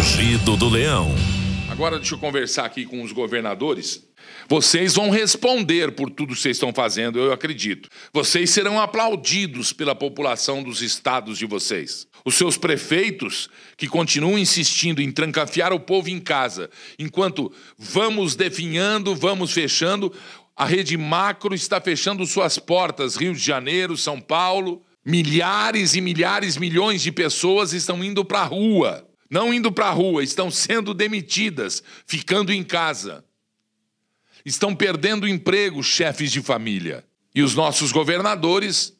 Rugido do Leão. Agora deixa eu conversar aqui com os governadores. Vocês vão responder por tudo que vocês estão fazendo, eu acredito. Vocês serão aplaudidos pela população dos estados de vocês. Os seus prefeitos, que continuam insistindo em trancafiar o povo em casa, enquanto vamos definhando, vamos fechando, a rede macro está fechando suas portas. Rio de Janeiro, São Paulo, milhares e milhares, milhões de pessoas estão indo para a rua não indo para a rua, estão sendo demitidas, ficando em casa. Estão perdendo emprego chefes de família. E os nossos governadores,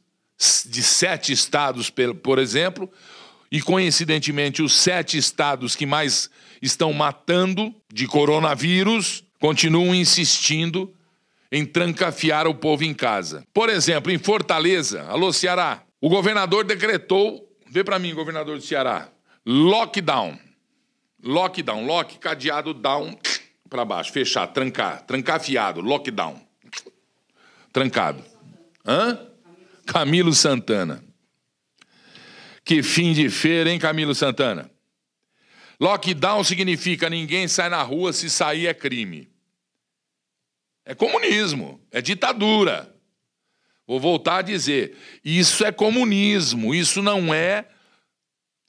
de sete estados, por exemplo, e coincidentemente os sete estados que mais estão matando de coronavírus, continuam insistindo em trancafiar o povo em casa. Por exemplo, em Fortaleza, alô Ceará, o governador decretou, vê para mim, governador do Ceará, Lockdown. Lockdown. Lock, cadeado, down, para baixo. Fechar, trancar. Trancafiado. Lockdown. Trancado. Hã? Camilo Santana. Que fim de feira, hein, Camilo Santana? Lockdown significa ninguém sai na rua, se sair é crime. É comunismo, é ditadura. Vou voltar a dizer: isso é comunismo, isso não é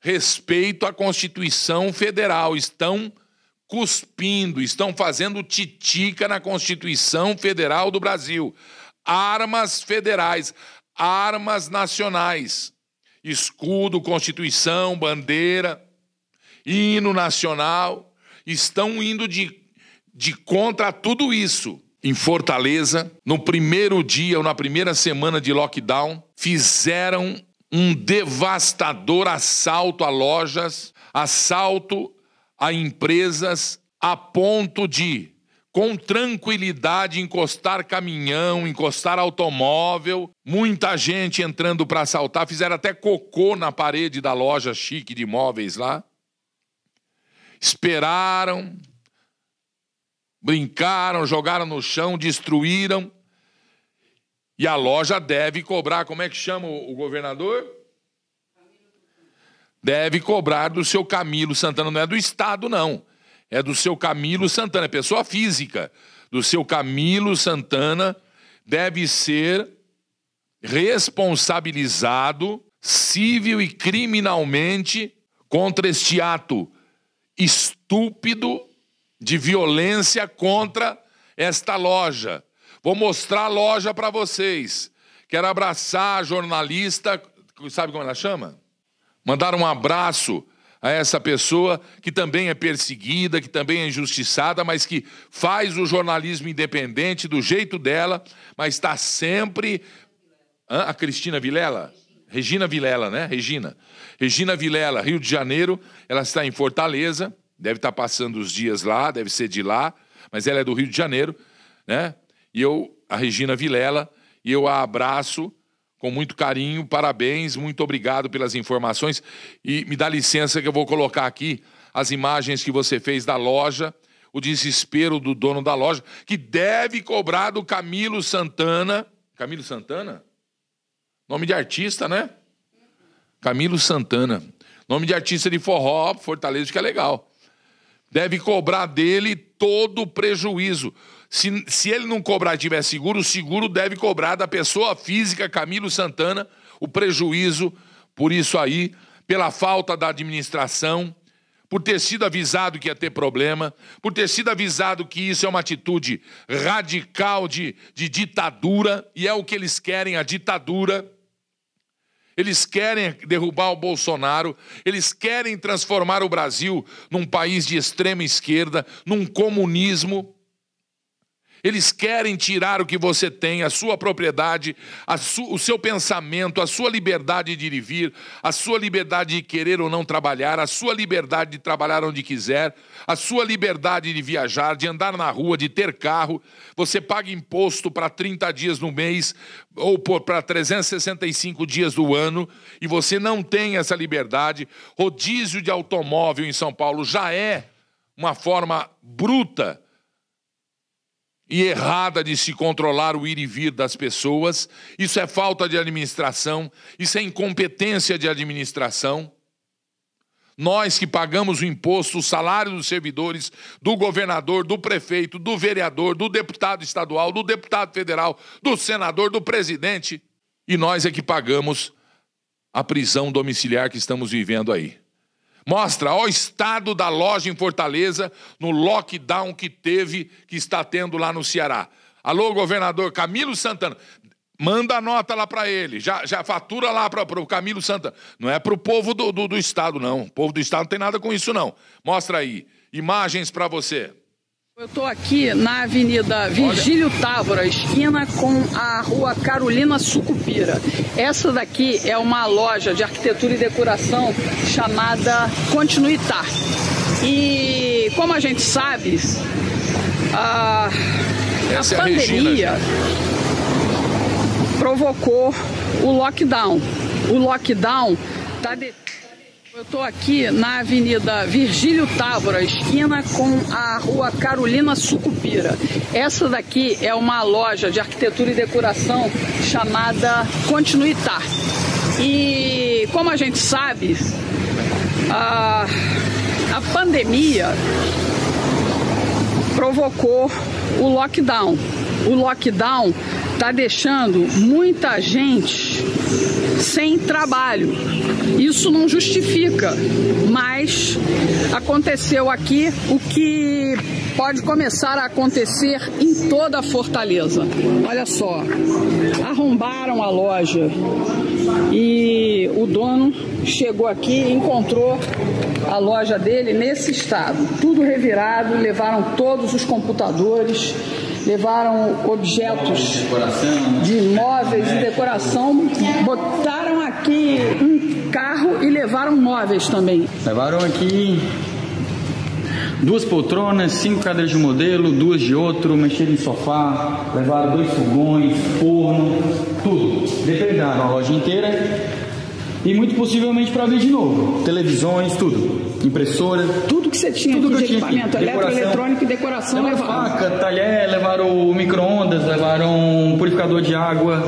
respeito à Constituição Federal. Estão cuspindo, estão fazendo titica na Constituição Federal do Brasil. Armas federais, armas nacionais, escudo, Constituição, bandeira, hino nacional, estão indo de, de contra tudo isso. Em Fortaleza, no primeiro dia ou na primeira semana de lockdown, fizeram um devastador assalto a lojas, assalto a empresas, a ponto de, com tranquilidade, encostar caminhão, encostar automóvel, muita gente entrando para assaltar, fizeram até cocô na parede da loja chique de imóveis lá. Esperaram, brincaram, jogaram no chão, destruíram e a loja deve cobrar, como é que chama o governador? Deve cobrar do seu Camilo Santana, não é do Estado, não. É do seu Camilo Santana, é pessoa física. Do seu Camilo Santana deve ser responsabilizado civil e criminalmente contra este ato estúpido de violência contra esta loja. Vou mostrar a loja para vocês. Quero abraçar a jornalista, sabe como ela chama? Mandar um abraço a essa pessoa que também é perseguida, que também é injustiçada, mas que faz o jornalismo independente do jeito dela, mas está sempre. Hã? A Cristina Vilela? Regina Vilela, né? Regina. Regina Vilela, Rio de Janeiro, ela está em Fortaleza, deve estar passando os dias lá, deve ser de lá, mas ela é do Rio de Janeiro, né? E eu, a Regina Vilela, e eu a abraço com muito carinho, parabéns, muito obrigado pelas informações. E me dá licença que eu vou colocar aqui as imagens que você fez da loja, o desespero do dono da loja, que deve cobrar do Camilo Santana. Camilo Santana? Nome de artista, né? Camilo Santana. Nome de artista de forró, Fortaleza, que é legal. Deve cobrar dele todo o prejuízo. Se, se ele não cobrar e tiver seguro, o seguro deve cobrar da pessoa física Camilo Santana o prejuízo por isso aí, pela falta da administração, por ter sido avisado que ia ter problema, por ter sido avisado que isso é uma atitude radical de, de ditadura, e é o que eles querem, a ditadura. Eles querem derrubar o Bolsonaro, eles querem transformar o Brasil num país de extrema esquerda, num comunismo. Eles querem tirar o que você tem, a sua propriedade, a su o seu pensamento, a sua liberdade de ir e vir, a sua liberdade de querer ou não trabalhar, a sua liberdade de trabalhar onde quiser, a sua liberdade de viajar, de andar na rua, de ter carro. Você paga imposto para 30 dias no mês ou para 365 dias do ano e você não tem essa liberdade. Rodízio de automóvel em São Paulo já é uma forma bruta e errada de se controlar o ir e vir das pessoas. Isso é falta de administração, isso é incompetência de administração. Nós que pagamos o imposto, o salário dos servidores, do governador, do prefeito, do vereador, do deputado estadual, do deputado federal, do senador, do presidente. E nós é que pagamos a prisão domiciliar que estamos vivendo aí. Mostra ó, o estado da loja em Fortaleza no lockdown que teve, que está tendo lá no Ceará. Alô, governador Camilo Santana. Manda a nota lá para ele, já, já fatura lá para o Camilo Santana. Não é para o povo do, do, do Estado, não. O povo do Estado não tem nada com isso, não. Mostra aí. Imagens para você. Eu estou aqui na Avenida Virgílio Távora, esquina com a Rua Carolina Sucupira. Essa daqui é uma loja de arquitetura e decoração chamada Continuitar. E como a gente sabe, a, a pandemia provocou o lockdown. O lockdown está de... Eu estou aqui na Avenida Virgílio Távora, esquina com a Rua Carolina Sucupira. Essa daqui é uma loja de arquitetura e decoração chamada Continuitar. E como a gente sabe, a, a pandemia provocou o lockdown. O lockdown está deixando muita gente sem trabalho. Isso não justifica, mas aconteceu aqui o que pode começar a acontecer em toda a Fortaleza. Olha só, arrombaram a loja e o dono chegou aqui e encontrou a loja dele nesse estado, tudo revirado, levaram todos os computadores levaram objetos de móveis de decoração, botaram aqui um carro e levaram móveis também. Levaram aqui duas poltronas, cinco cadeiras de modelo, duas de outro, mexeram em sofá, levaram dois fogões, forno, tudo. Depredaram a loja inteira e muito possivelmente para ver de novo. Televisões, tudo. Impressora. Tudo que você tinha tudo que de equipamento eletroeletrônico e decoração levaram. Faca, talher, levaram micro-ondas, levaram purificador de água.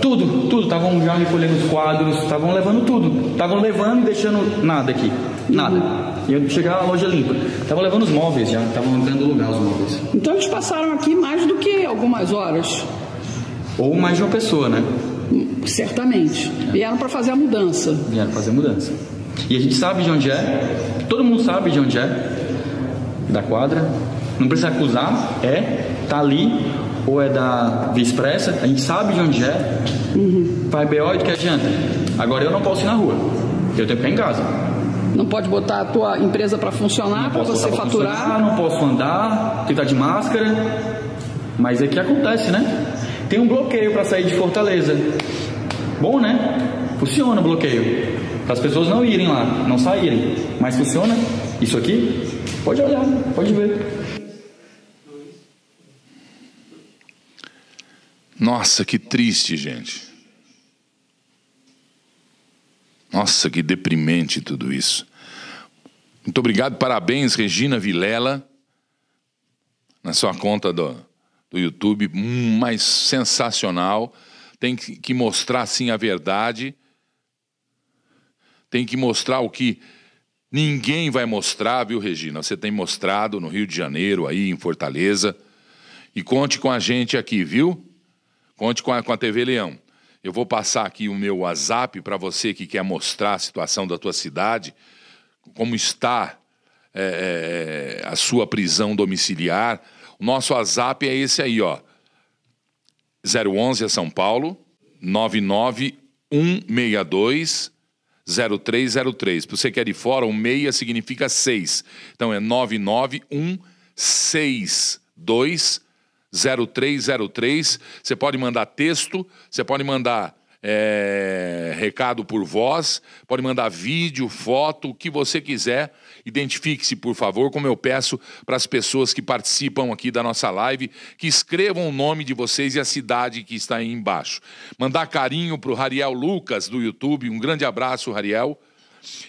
Tudo, tudo. Estavam já recolhendo os quadros, estavam levando tudo. Estavam levando e deixando nada aqui. Nada. E eu chegar a loja limpa. Estavam levando os móveis já, estavam dando lugar os móveis. Então eles passaram aqui mais do que algumas horas. Ou mais de uma pessoa, né? Certamente. Vieram para fazer a mudança. Vieram fazer a mudança. E a gente sabe de onde é, todo mundo sabe de onde é, da quadra. Não precisa acusar, é, tá ali, ou é da Via Expressa, a gente sabe de onde é. Uhum. Vai BO de que adianta? Agora eu não posso ir na rua, eu tenho que ficar em casa. Não pode botar a tua empresa para funcionar, para você faturar. Não posso andar, tem que estar de máscara. Mas é que acontece, né? Tem um bloqueio para sair de Fortaleza. Bom, né? Funciona o bloqueio. Para as pessoas não irem lá, não saírem. Mas funciona isso aqui? Pode olhar, pode ver. Nossa, que triste, gente. Nossa, que deprimente tudo isso. Muito obrigado, parabéns, Regina Vilela, na sua conta do, do YouTube, hum, mais sensacional. Tem que mostrar, sim, a verdade. Tem que mostrar o que ninguém vai mostrar, viu, Regina? Você tem mostrado no Rio de Janeiro, aí em Fortaleza. E conte com a gente aqui, viu? Conte com a, com a TV Leão. Eu vou passar aqui o meu WhatsApp para você que quer mostrar a situação da tua cidade, como está é, é, a sua prisão domiciliar nosso WhatsApp é esse aí, ó. 011 é São Paulo, 99162 0303. Para você que é de fora, o meia significa 6. Então é 99162 0303. Você pode mandar texto, você pode mandar é, recado por voz, pode mandar vídeo, foto, o que você quiser. Identifique-se, por favor, como eu peço para as pessoas que participam aqui da nossa live, que escrevam o nome de vocês e a cidade que está aí embaixo. Mandar carinho para o Rariel Lucas do YouTube, um grande abraço, Rariel.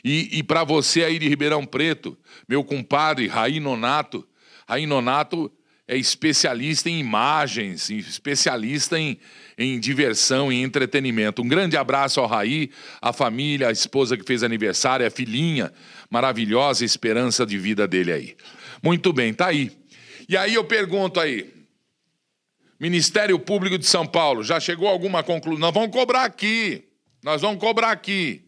E, e para você aí de Ribeirão Preto, meu compadre Raí Nonato. Raí Nonato é especialista em imagens, especialista em, em diversão e entretenimento. Um grande abraço ao Raí, a família, a esposa que fez aniversário, a filhinha maravilhosa, esperança de vida dele aí. Muito bem, tá aí. E aí eu pergunto aí, Ministério Público de São Paulo, já chegou alguma conclusão? Nós vamos cobrar aqui. Nós vamos cobrar aqui.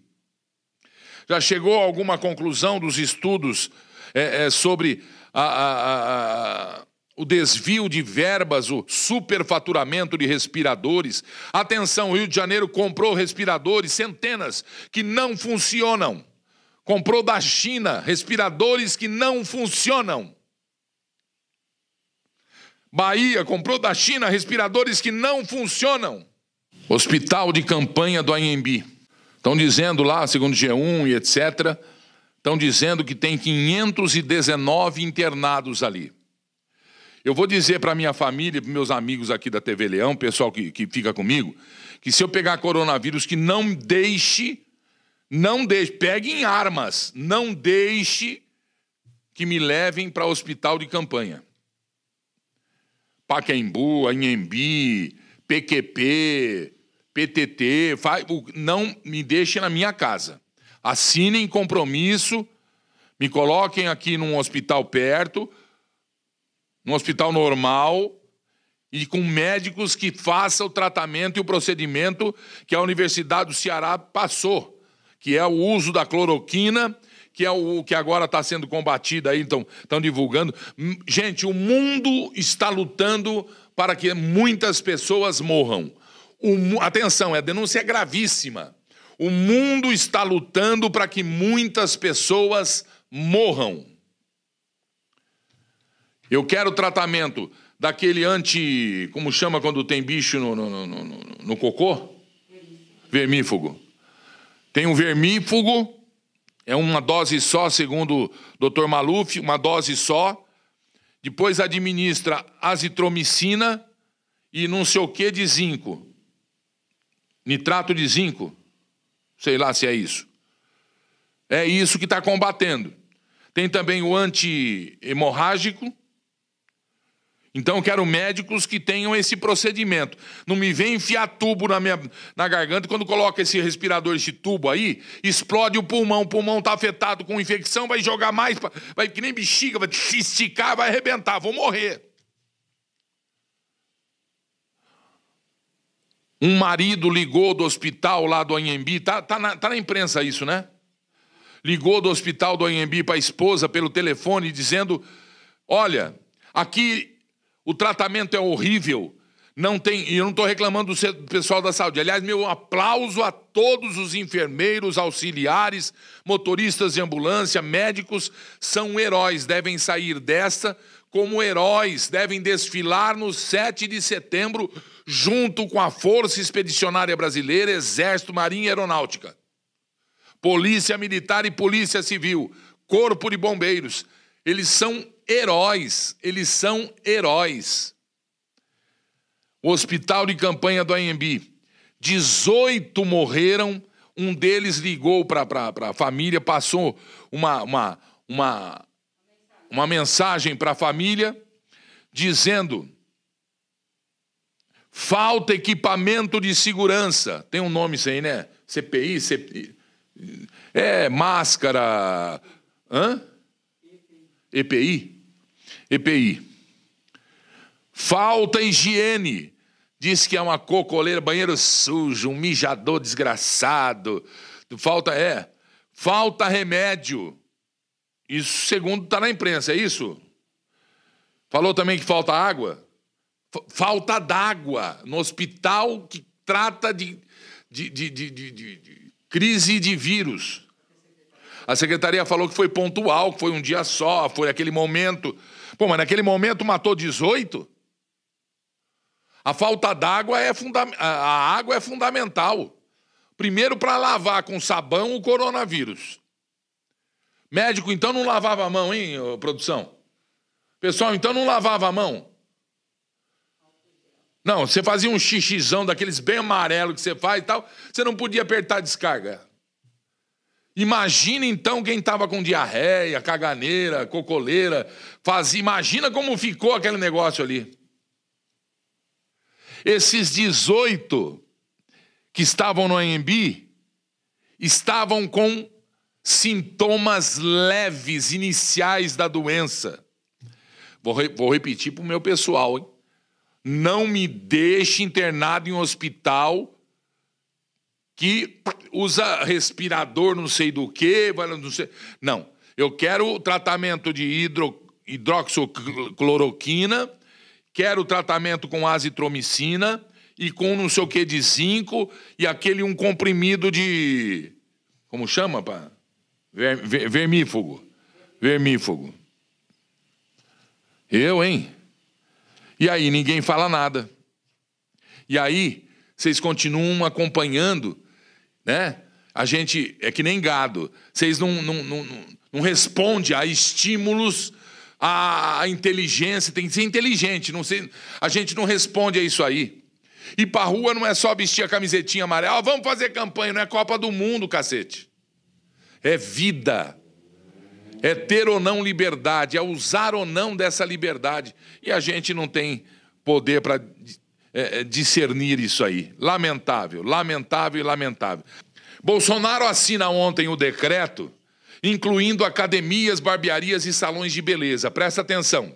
Já chegou alguma conclusão dos estudos é, é, sobre a, a, a, o desvio de verbas, o superfaturamento de respiradores? Atenção, o Rio de Janeiro comprou respiradores, centenas, que não funcionam. Comprou da China respiradores que não funcionam. Bahia comprou da China respiradores que não funcionam. Hospital de campanha do Anhembi. Estão dizendo lá, segundo G1 e etc., estão dizendo que tem 519 internados ali. Eu vou dizer para minha família, para meus amigos aqui da TV Leão, pessoal que, que fica comigo, que se eu pegar coronavírus, que não deixe, não deixe, peguem armas, não deixe que me levem para hospital de campanha. Paquembu, Anhembi, PQP, PTT, não me deixem na minha casa. Assinem compromisso, me coloquem aqui num hospital perto, num hospital normal, e com médicos que façam o tratamento e o procedimento que a Universidade do Ceará passou, que é o uso da cloroquina que é o que agora está sendo combatido aí, então estão divulgando. Gente, o mundo está lutando para que muitas pessoas morram. O, atenção, a denúncia é gravíssima. O mundo está lutando para que muitas pessoas morram. Eu quero tratamento daquele anti. Como chama quando tem bicho no, no, no, no, cocô? Vermífugo. Tem um vermífugo é uma dose só, segundo o Dr. Maluf, uma dose só. Depois administra azitromicina e não sei o que de zinco. Nitrato de zinco. Sei lá se é isso. É isso que está combatendo. Tem também o anti-hemorrágico, então eu quero médicos que tenham esse procedimento. Não me vem enfiar tubo na minha na garganta quando coloca esse respirador, esse tubo aí, explode o pulmão, o pulmão está afetado com infecção, vai jogar mais, vai que nem bexiga, vai esticar, vai arrebentar, vou morrer. Um marido ligou do hospital lá do Anhembi, tá, tá, na, tá na imprensa isso, né? Ligou do hospital do Anhembi para a esposa pelo telefone dizendo: Olha, aqui o tratamento é horrível. Não tem, e eu não estou reclamando do pessoal da saúde. Aliás, meu aplauso a todos os enfermeiros, auxiliares, motoristas de ambulância, médicos, são heróis, devem sair desta como heróis, devem desfilar no 7 de setembro, junto com a Força Expedicionária Brasileira, Exército, Marinha e Aeronáutica. Polícia Militar e Polícia Civil, Corpo de Bombeiros. Eles são heróis, eles são heróis. O hospital de campanha do AMB, 18 morreram, um deles ligou para a família, passou uma, uma, uma, uma mensagem para a família, dizendo: falta equipamento de segurança. Tem um nome isso aí, né? CPI, CPI. É, máscara. Hã? EPI? EPI. Falta higiene. Diz que é uma cocoleira, banheiro sujo, um mijador desgraçado. Falta é. Falta remédio. Isso segundo está na imprensa, é isso? Falou também que falta água? Falta d'água no hospital que trata de, de, de, de, crise de vírus. A secretaria falou que foi pontual, que foi um dia só, foi aquele momento. Pô, mas naquele momento matou 18? A falta d'água é fundamental. A água é fundamental. Primeiro, para lavar com sabão o coronavírus. Médico, então, não lavava a mão, hein, produção? Pessoal, então não lavava a mão. Não, você fazia um xixizão daqueles bem amarelo que você faz e tal, você não podia apertar a descarga. Imagina então quem estava com diarreia, caganeira, cocoleira, fazia, imagina como ficou aquele negócio ali. Esses 18 que estavam no AMB estavam com sintomas leves iniciais da doença. Vou, re, vou repetir para o meu pessoal, hein? Não me deixe internado em um hospital que usa respirador não sei do que, não sei. Não, eu quero o tratamento de hidro, hidroxicloroquina, quero o tratamento com azitromicina e com não sei o que de zinco e aquele um comprimido de como chama, pá? Ver, ver, vermífugo. Vermífugo. Eu, hein? E aí ninguém fala nada. E aí vocês continuam acompanhando, né? A gente é que nem gado. Vocês não, não, não, não respondem a estímulos, a, inteligência. Tem que ser inteligente. Não sei, a gente não responde a isso aí. E para rua não é só vestir a camisetinha amarela. Ah, vamos fazer campanha, não é Copa do Mundo, cacete é vida, é ter ou não liberdade, é usar ou não dessa liberdade. E a gente não tem poder para é, é, discernir isso aí. Lamentável, lamentável e lamentável. Bolsonaro assina ontem o decreto incluindo academias, barbearias e salões de beleza. Presta atenção.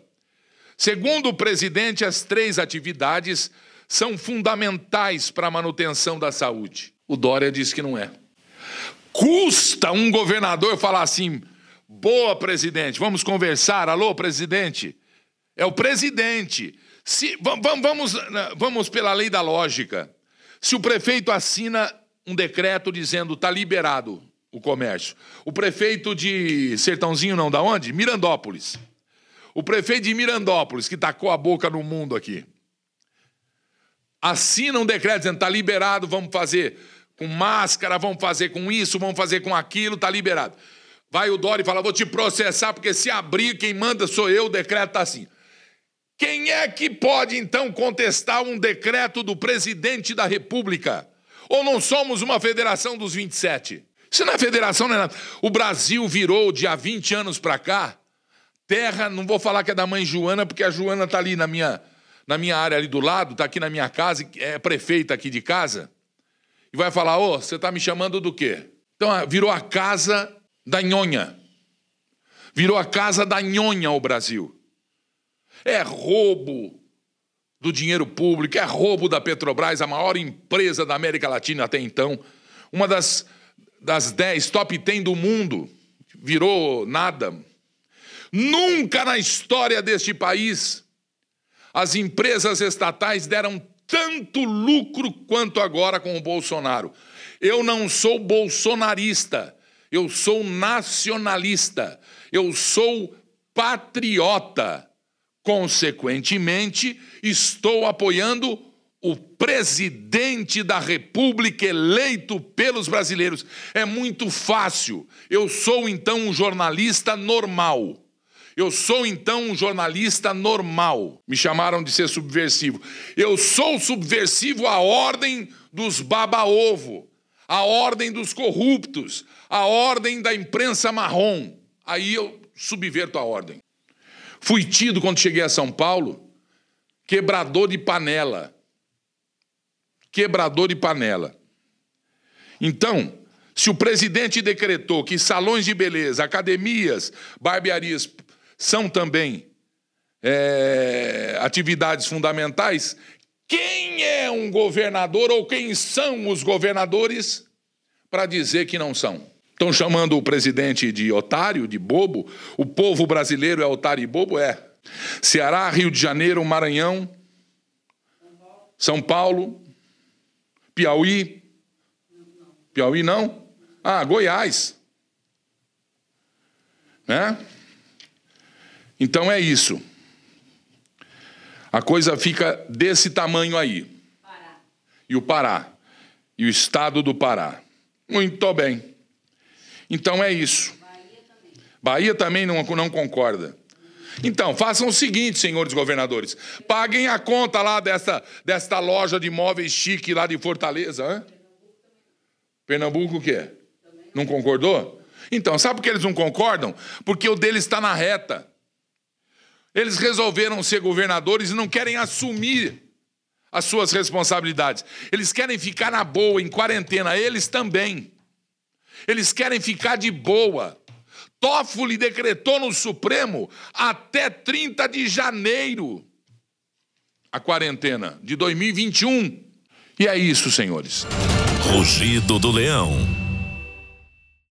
Segundo o presidente, as três atividades são fundamentais para a manutenção da saúde. O Dória diz que não é. Custa um governador falar assim: boa, presidente, vamos conversar. Alô, presidente? É o presidente. Se, vamos, vamos, vamos pela lei da lógica. Se o prefeito assina um decreto dizendo está liberado o comércio, o prefeito de Sertãozinho, não, da onde? Mirandópolis. O prefeito de Mirandópolis, que tacou a boca no mundo aqui, assina um decreto dizendo está liberado, vamos fazer com máscara, vão fazer com isso, vão fazer com aquilo, está liberado. Vai o Dória e fala: vou te processar, porque se abrir, quem manda sou eu, o decreto está assim. Quem é que pode então contestar um decreto do presidente da República? Ou não somos uma federação dos 27? Isso não é federação, não é nada. O Brasil virou, de há 20 anos para cá, terra, não vou falar que é da mãe Joana, porque a Joana está ali na minha, na minha área ali do lado, está aqui na minha casa, é prefeita aqui de casa e vai falar: Ô, oh, você está me chamando do quê? Então, ah, virou a casa da nhonha. Virou a casa da nhonha o Brasil. É roubo do dinheiro público, é roubo da Petrobras, a maior empresa da América Latina até então. Uma das, das dez top ten do mundo. Virou nada. Nunca na história deste país as empresas estatais deram tanto lucro quanto agora com o Bolsonaro. Eu não sou bolsonarista, eu sou nacionalista, eu sou patriota. Consequentemente, estou apoiando o presidente da República eleito pelos brasileiros. É muito fácil. Eu sou então um jornalista normal. Eu sou então um jornalista normal. Me chamaram de ser subversivo. Eu sou subversivo à ordem dos baba-ovo, à ordem dos corruptos, à ordem da imprensa marrom. Aí eu subverto a ordem. Fui tido quando cheguei a São Paulo, quebrador de panela. Quebrador de panela. Então, se o presidente decretou que salões de beleza, academias, barbearias são também é, atividades fundamentais, quem é um governador ou quem são os governadores para dizer que não são? Estão chamando o presidente de otário, de bobo? O povo brasileiro é otário e bobo? É. Ceará, Rio de Janeiro, Maranhão, São Paulo, Piauí. Piauí não? Ah, Goiás. Né? Então é isso. A coisa fica desse tamanho aí. Pará. E o Pará. E o estado do Pará. Muito bem. Então é isso. Bahia também, não, não concorda. Então, façam o seguinte, senhores governadores. Paguem a conta lá dessa, desta loja de móveis chique lá de Fortaleza. Hein? Pernambuco o quê? Não concordou? Então, sabe por que eles não concordam? Porque o deles está na reta. Eles resolveram ser governadores e não querem assumir as suas responsabilidades. Eles querem ficar na boa, em quarentena, eles também. Eles querem ficar de boa. Toffoli decretou no Supremo até 30 de janeiro a quarentena de 2021. E é isso, senhores. Rugido do Leão.